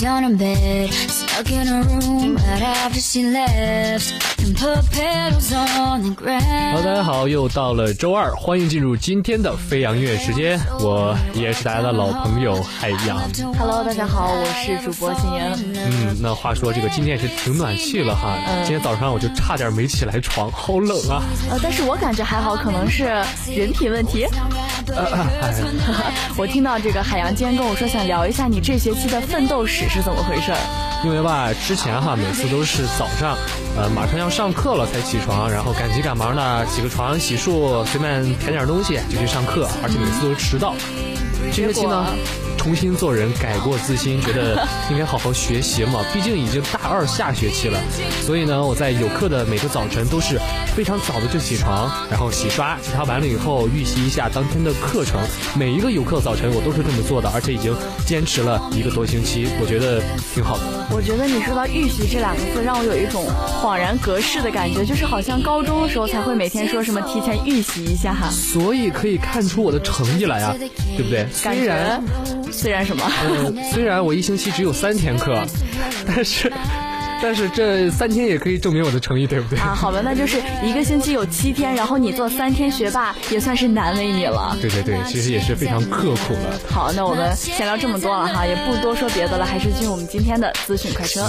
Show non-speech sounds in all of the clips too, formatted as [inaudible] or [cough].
down in bed. Stuck in a room right after she left. And put pedals on the 好，大.家好，又到了周二，欢迎进入今天的飞扬音乐时间。我依然是大家的老朋友海洋。Hello，大家好，我是主播新妍。嗯，那话说这个今天也是挺暖气了哈。嗯今天早上我就差点没起来床，好冷啊。呃，但是我感觉还好，可能是人品问题。[laughs] 哎，[laughs] 我听到这个海洋今天跟我说，想聊一下你这学期的奋斗史是怎么回事儿。因为吧，之前哈每次都是早上，呃，马上要上课了才起床，然后赶急赶忙的起个床、洗漱，随便填点东西就去上课，而且每次都是迟到。这学期呢，重新做人，改过自新，觉得 [laughs] 应该好好学习嘛。毕竟已经大二下学期了，所以呢，我在有课的每个早晨都是非常早的就起床，然后洗刷，洗刷完了以后预习一下当天的课程。每一个有课早晨我都是这么做的，而且已经坚持了一个多星期，我觉得挺好的。我觉得你说到预习这两个字，让我有一种恍然隔世的感觉，就是好像高中的时候才会每天说什么提前预习一下哈。所以可以看出我的成绩来啊，对不对？感虽然觉虽然什么？呃，虽然我一星期只有三天课，[laughs] 但是但是这三天也可以证明我的诚意，对不对？啊，好吧，那就是一个星期有七天，然后你做三天学霸，也算是难为你了。对对对，其实也是非常刻苦了。好，那我们先聊这么多了哈，也不多说别的了，还是进入我们今天的资讯快车。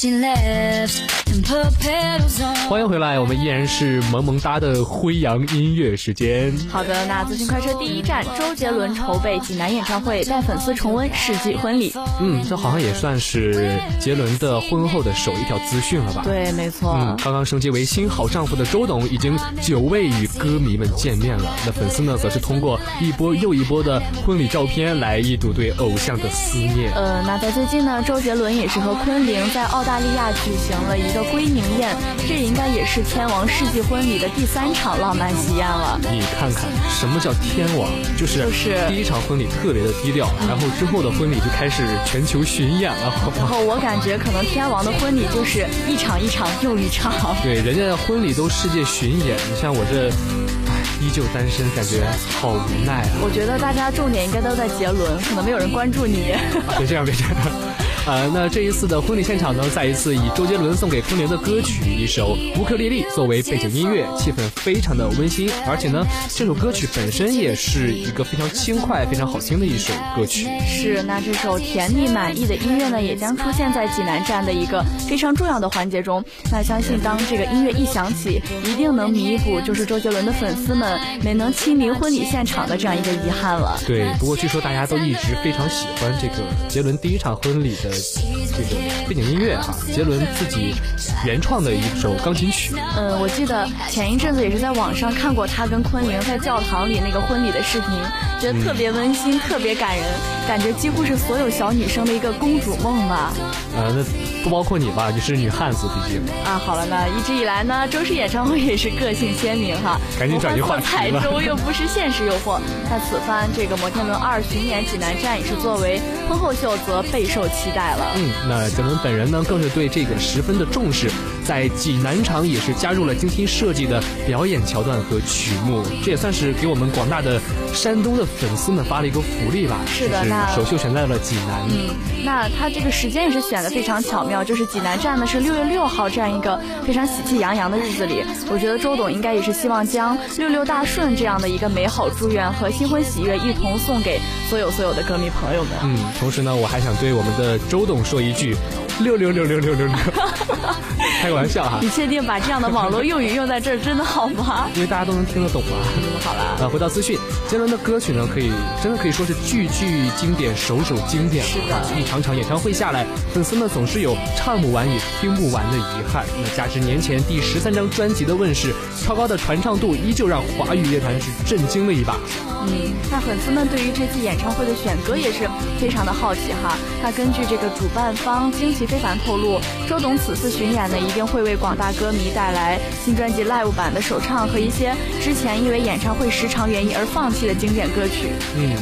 She left. And put petals on. 欢迎回来，我们依然是萌萌哒的辉阳音乐时间。好的，那资讯快车第一站，周杰伦筹备济南演唱会，带粉丝重温世纪婚礼。嗯，这好像也算是杰伦的婚后的首一条资讯了吧？。对，没错。嗯，刚刚升级为新好丈夫的周董已经久未与歌迷们见面了。那粉丝呢，则是通过一波又一波的婚礼照片来一睹对偶像的思念。呃，那在最近呢，周杰伦也是和昆凌在澳大利亚举行了一个归宁宴，这应该也是天王世纪婚礼的第三场浪漫喜宴了。你看看什么叫天王，就是就是第一场婚礼特别的低调，然后之后的婚礼就开始全球巡演了？然后我感觉可能天王的婚礼就是一场一场又一场。[laughs] 对，人家的婚礼都世界巡演，你像我这，唉，依旧单身，感觉好无奈啊！我觉得大家重点应该都在杰伦，可能没有人关注你。[laughs] 别这样，别这样。呃，那这一次的婚礼现场呢，再一次以周杰伦送给昆凌的歌曲一首《乌克丽丽》作为背景音乐，气氛非常的温馨。而且呢，这首歌曲本身也是一个非常轻快、非常好听的一首歌曲。是，那这首甜蜜满意的音乐呢，也将出现在济南站的一个非常重要的环节中。那相信当这个音乐一响起，一定能弥补就是周杰伦的粉丝们没能亲临婚礼现场的这样一个遗憾了。对，不过据说大家都一直非常喜欢这个杰伦第一场婚礼的。这个背景音乐哈，杰伦自己原创的一首钢琴曲。嗯，我记得前一阵子也是在网上看过他跟昆凌在教堂里那个婚礼的视频，觉得特别温馨，特别感人，感觉几乎是所有小女生的一个公主梦吧。呃，那不包括你吧？你是女汉子，毕竟。啊，好了呢，一直以来呢，周氏演唱会也是个性鲜明哈。赶紧转移话题彩州又不是现实诱惑。那此番这个摩天轮二巡演济南站也是作为婚后秀，则备受期待嗯，那咱们本人呢，更是对这个十分的重视，在济南场也是加入了精心设计的表演桥段和曲目，这也算是给我们广大的山东的粉丝们发了一个福利吧。是的，那首秀选在了济南。嗯，那他这个时间也是选的非常巧妙，就是济南站呢是六月六号这样一个非常喜气洋洋的日子里，我觉得周董应该也是希望将六六大顺这样的一个美好祝愿和新婚喜悦一同送给所有所有的歌迷朋友们。嗯，同时呢，我还想对我们的周董说一句。六六六六六六六，[laughs] 开个玩笑哈！[laughs] 你确定把这样的网络用语用在这儿真的好吗？因为大家都能听得懂嘛。好了，呃，回到资讯，杰伦的歌曲呢，可以真的可以说是句句经典，首首经典。是的，一场场演唱会下来，粉丝们总是有唱不完也听不完的遗憾。那加之年前第十三张专辑的问世，超高的传唱度依旧让华语乐坛是震惊了一把。嗯，那粉丝们对于这次演唱会的选歌也是非常的好奇哈。那根据这个主办方惊奇。非凡透露，周董此次巡演呢，一定会为广大歌迷带来新专辑 live 版的首唱和一些之前因为演唱会时长原因而放弃的经典歌曲。嗯。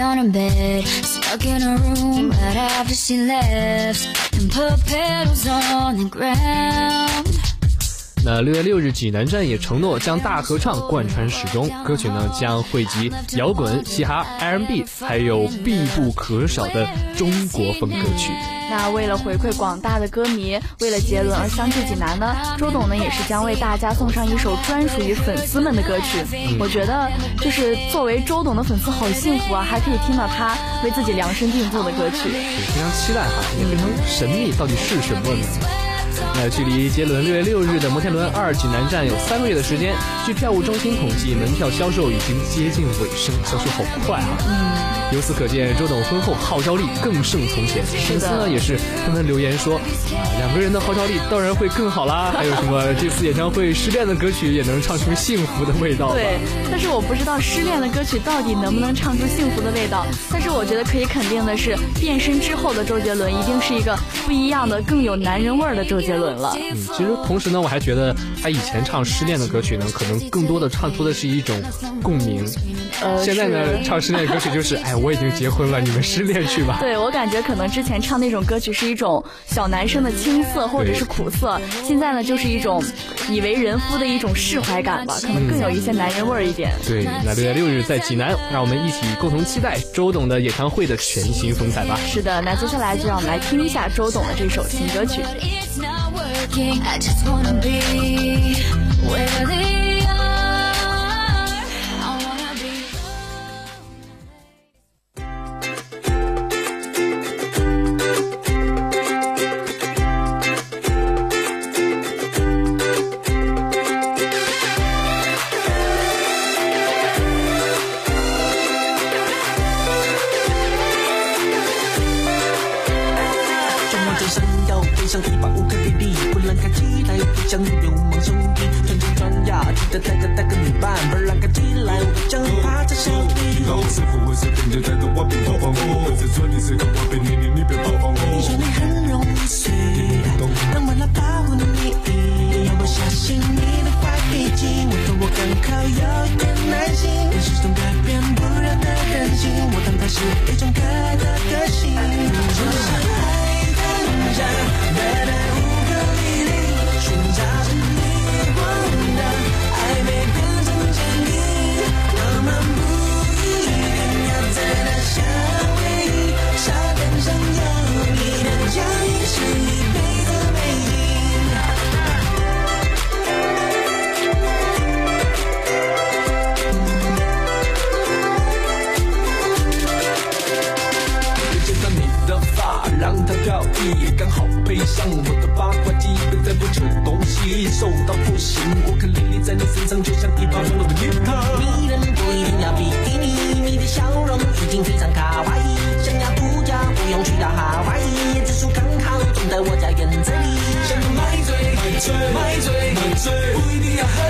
On a bed Stuck in a room right after she left And put petals on the ground 那六月六日，济南站也承诺将大合唱贯穿始终。歌曲呢将汇集摇滚、嘻哈、R&B，还有必不可少的中国风歌曲。那为了回馈广大的歌迷，为了杰伦而相聚济南呢，周董呢也是将为大家送上一首专属于粉丝们的歌曲。我觉得，就是作为周董的粉丝，好幸福啊，还可以听到他为自己量身定做的歌曲。非常期待哈，也非常神秘，到底是什么呢？那距离杰伦六月六日的摩天轮二济南站有三个月的时间，据票务中心统计，门票销售已经接近尾声，销售好快啊！由此可见，周董婚后号召力更胜从前。粉丝呢也是纷纷留言说，啊，两个人的号召力当然会更好啦。还有什么这次演唱会失恋的歌曲也能唱出幸福的味道？对，但是我不知道失恋的歌曲到底能不能唱出幸福的味道。但是我觉得可以肯定的是，变身之后的周杰伦一定是一个不一样的、更有男人味儿的周杰伦了。嗯，其实同时呢，我还觉得他以前唱失恋的歌曲呢，可能更多的唱出的是一种共鸣。呃，现在呢，唱失恋歌曲就是 [laughs] 哎。我已经结婚了，你们失恋去吧。[laughs] 对我感觉可能之前唱那种歌曲是一种小男生的青涩或者是苦涩，现在呢就是一种已为人夫的一种释怀感吧，可能更有一些男人味儿一点。对，那六月六日在济南，让我们一起共同期待周董的演唱会的全新风采吧。是的，那接下来就让我们来听一下周董的这首新歌曲。靠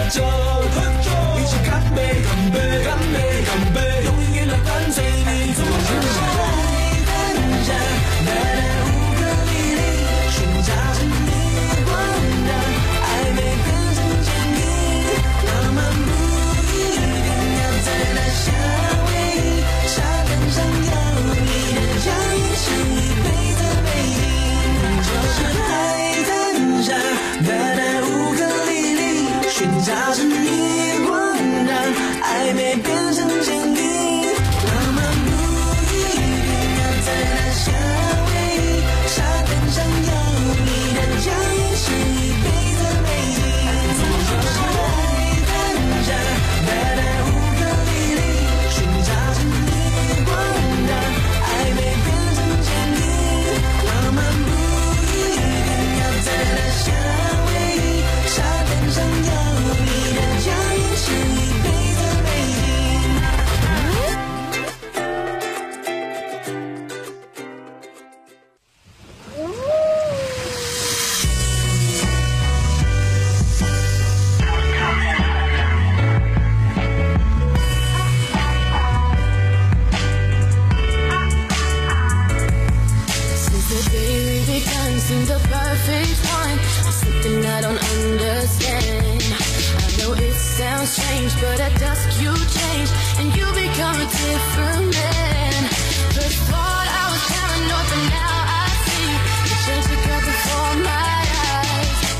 一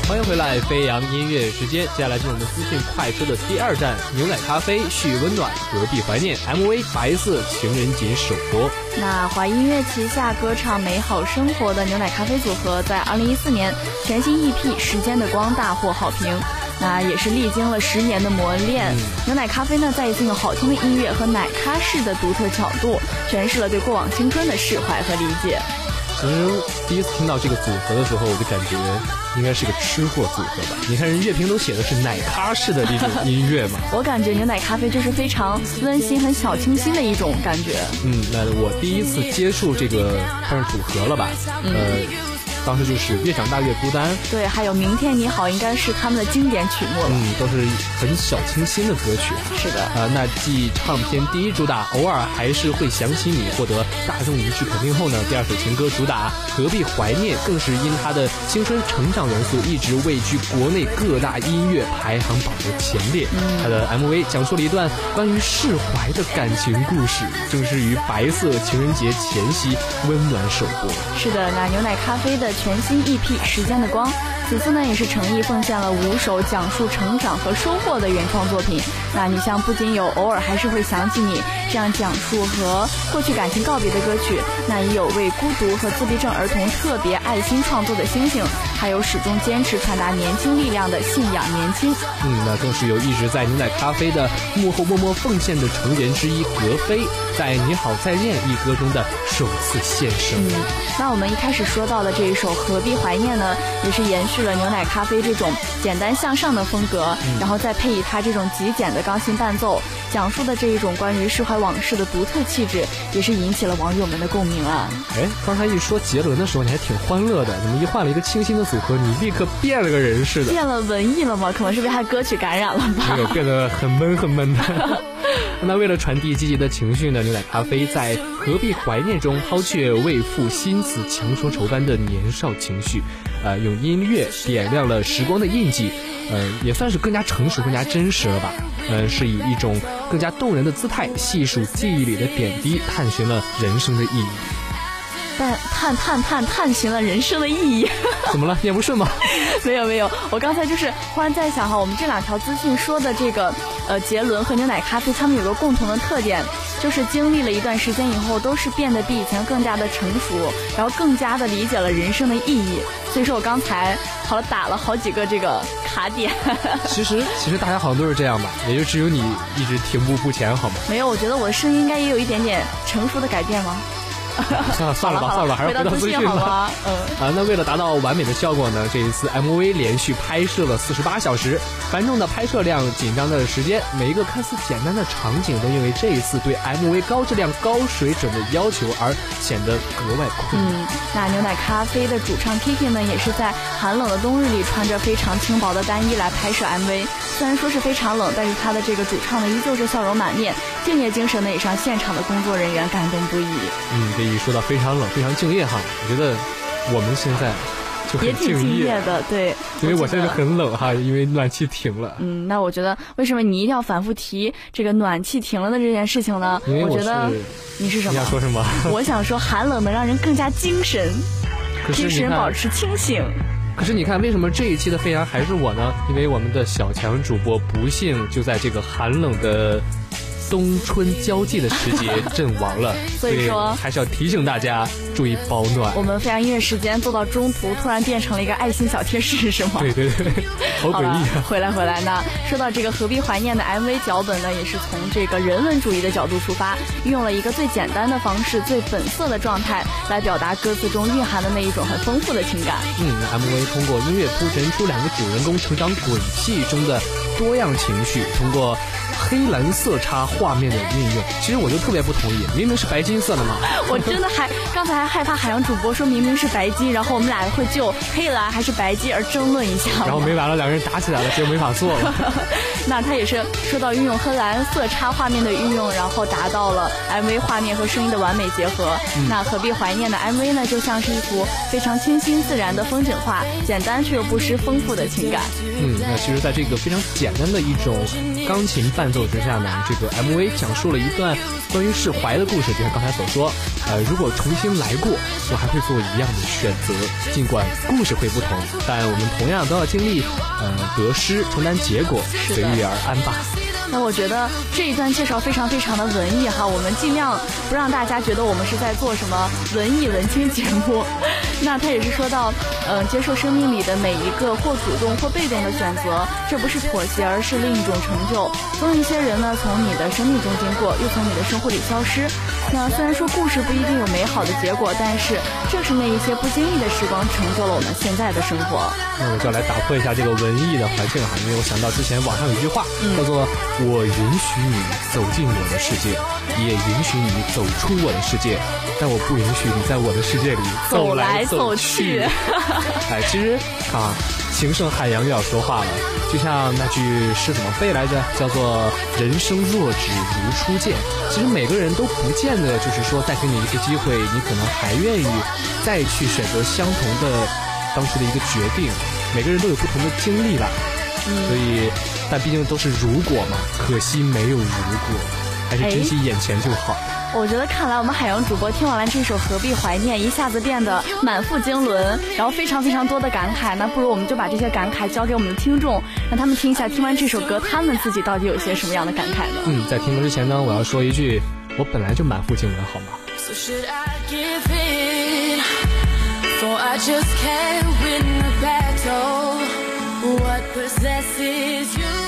欢迎回来，飞扬音乐时间。接下来是我们资讯快车的第二站，牛奶咖啡续温暖，隔壁怀念 MV 白色情人节首播。那华音乐旗下歌唱美好生活的牛奶咖啡组合，在二零一四年全新 EP《时间的光》大获好评。那也是历经了十年的磨练，牛奶咖啡呢，再一次用好听的音乐和奶咖式的独特角度，诠释了对过往青春的释怀和理解。其实第一次听到这个组合的时候，我就感觉应该是个吃货组合吧。你看人乐评都写的是奶咖式的这种音乐嘛。[laughs] 我感觉牛奶咖啡就是非常温馨、很小清新的一种感觉。嗯，那我第一次接触这个算是组合了吧？呃，当时就是越长大越孤单，对，还有《明天你好》应该是他们的经典曲目了。嗯，都是很小清新的歌曲啊。是的，呃，那继唱片第一主打《偶尔还是会想起你》获得大众一致肯定后呢，第二首情歌主打《何必怀念》更是因它的青春成长元素一直位居国内各大音乐排行榜的前列。它的 MV 讲述了一段关于释怀的感情故事，正是于白色情人节前夕温暖首播。是的，那牛奶咖啡的全新 EP《时间的光》，此次呢也是诚意奉献了五首讲述成长和收获的原创作品。那你像不仅有偶尔还是会想起你这样讲述和过去感情告别的歌曲，那也有为孤独和自闭症儿童特别爱心创作的星星，还有始终坚持传达年轻力量的信仰年轻。嗯，那更是有一直在牛奶咖啡的幕后默默奉献的成员之一格飞，在《你好再见》一歌中的首次现身。嗯，那我们一开始说到的这一首《何必怀念》呢，也是延续了牛奶咖啡这种简单向上的风格，然后再配以它这种极简的钢琴伴奏，讲述的这一种关于释怀往事的独特气质，也是引起了网友们的共鸣啊。哎，刚才一说杰伦的时候，你还挺欢乐的，怎么一换了一个清新的组合，你立刻变了个人似的？变了文艺了吗？可能是被他歌曲感染了吧没。有，变得很闷很闷的。[laughs] [laughs] [laughs] 那为了传递积极的情绪呢，牛奶咖啡在何必怀念中抛却为赋新词强说愁般的年少情绪，呃，用音乐点亮了时光的印记，呃，也算是更加成熟、更加真实了吧。呃，是以一种更加动人的姿态细数记忆里的点滴，探寻了人生的意义。但探探探探寻了人生的意义。[laughs] 怎么了？念不顺吗？[laughs] 没有没有，我刚才就是忽然在想哈，我们这两条资讯说的这个呃杰伦和牛奶咖啡，他们有个共同的特点，就是经历了一段时间以后，都是变得比以前更加的成熟，然后更加的理解了人生的意义。所以说我刚才好了打了好几个这个卡点。[laughs] 其实其实大家好像都是这样吧，也就只有你一直停步不前，好吗？没有，我觉得我的声音应该也有一点点成熟的改变吗？[laughs] 算了算了吧，好算了，还是回到资讯。嗯。啊，那为了达到完美的效果呢，这一次 MV 连续拍摄了四十八小时，繁重的拍摄量、紧张的时间，每一个看似简单的场景，都因为这一次对 MV 高质量、高水准的要求而显得格外困难。嗯，那牛奶咖啡的主唱 Kiki 呢，也是在寒冷的冬日里穿着非常轻薄的单衣来拍摄 MV。虽然说是非常冷，但是他的这个主唱呢，依旧是笑容满面，敬业精神呢，也让现场的工作人员感动不已，嗯，这一说到非常冷、非常敬业哈，我觉得我们现在就也很敬挺敬业的。对，因为我现在很冷哈，因为暖气停了。嗯，那我觉得为什么你一定要反复提这个暖气停了的这件事情呢？因为我觉得你是什么你想？说什么？我想说，寒冷能让人更加精神，[laughs] 精神保持清醒。可是你看，为什么这一期的飞扬还是我呢？因为我们的小强主播不幸就在这个寒冷的冬春交际的时节 [laughs] 阵亡了，所以说还是要提醒大家注意保暖我。们飞扬音乐时间做到中途，突然变成了一个爱心小贴士，是吗？对对对，好诡异啊！，回来回来呢。说到这个何必怀念的 MV 脚本呢，也是从这个人文主义的角度出发，运用了一个最简单的方式、最本色的状态来表达歌词中蕴含的那一种很丰富的情感。嗯，MV 通过音乐铺陈出两个主人公成长轨迹中的多样情绪，通过黑蓝色差画面的运用，其实我就特别不同意，明明是白金色的嘛。[laughs] 我真的还刚才还害怕海洋主播说明明是白金，然后我们俩会就黑蓝还是白金而争论一下。然后没完了，两个人打起来了，结果没法做了。[laughs] [laughs] 那他也是说到运用黑蓝色差画面的运用，然后达到了 MV 画面和声音的完美结合。那何必怀念的 MV 呢，就像是一幅非常清新自然的风景画，简单却又不失丰富的情感。嗯，那其实，在这个非常简单的一种钢琴伴奏之下呢，这个 MV 讲述了一段关于释怀的故事。就像刚才所说，呃，如果重新来过，我还会做一样的选择。尽管故事会不同，但我们同样都要经历，呃，得失，承担结果，随遇而安吧。那我觉得这一段介绍非常非常的文艺哈，我们尽量不让大家觉得我们是在做什么文艺文青节目。[laughs] 那他也是说到，嗯、接受生命里的每一个或主动或被动的选择，这不是妥协，而是另一种成就。总有一些人呢，从你的生命中经过，又从你的生活里消失。那虽然说故事不一定有美好的结果，但是正是那一些不经意的时光，成就了我们现在的生活。那我就要来打破一下这个文艺的环境哈，因为我想到之前网上有一句话，叫做“我允许你走进我的世界，也允许你走出我的世界，但我不允许你在我的世界里走来来走去。去 [laughs] 哎，其实啊，情圣海洋又要说话了，就像那句诗怎么背来着？叫做“人生若只如初见”。其实每个人都不见得就是说再给你一次机会，你可能还愿意再去选择相同的当初的一个决定。每个人都有不同的经历啦，所以，但毕竟都是如果嘛，可惜没有如果，还是珍惜眼前就好。我觉得看来我们海洋主播听完了这首《何必怀念》，一下子变得满腹经纶，然后非常非常多的感慨。那不如我们就把这些感慨交给我们的听众，让他们听一下，听完这首歌，他们自己到底有些什么样的感慨呢？嗯，在听歌之前呢，我要说一句，我本来就满腹经纶，好吗？So should I give in? For I just can't win the battle. What possesses you?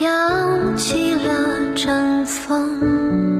扬起了阵风，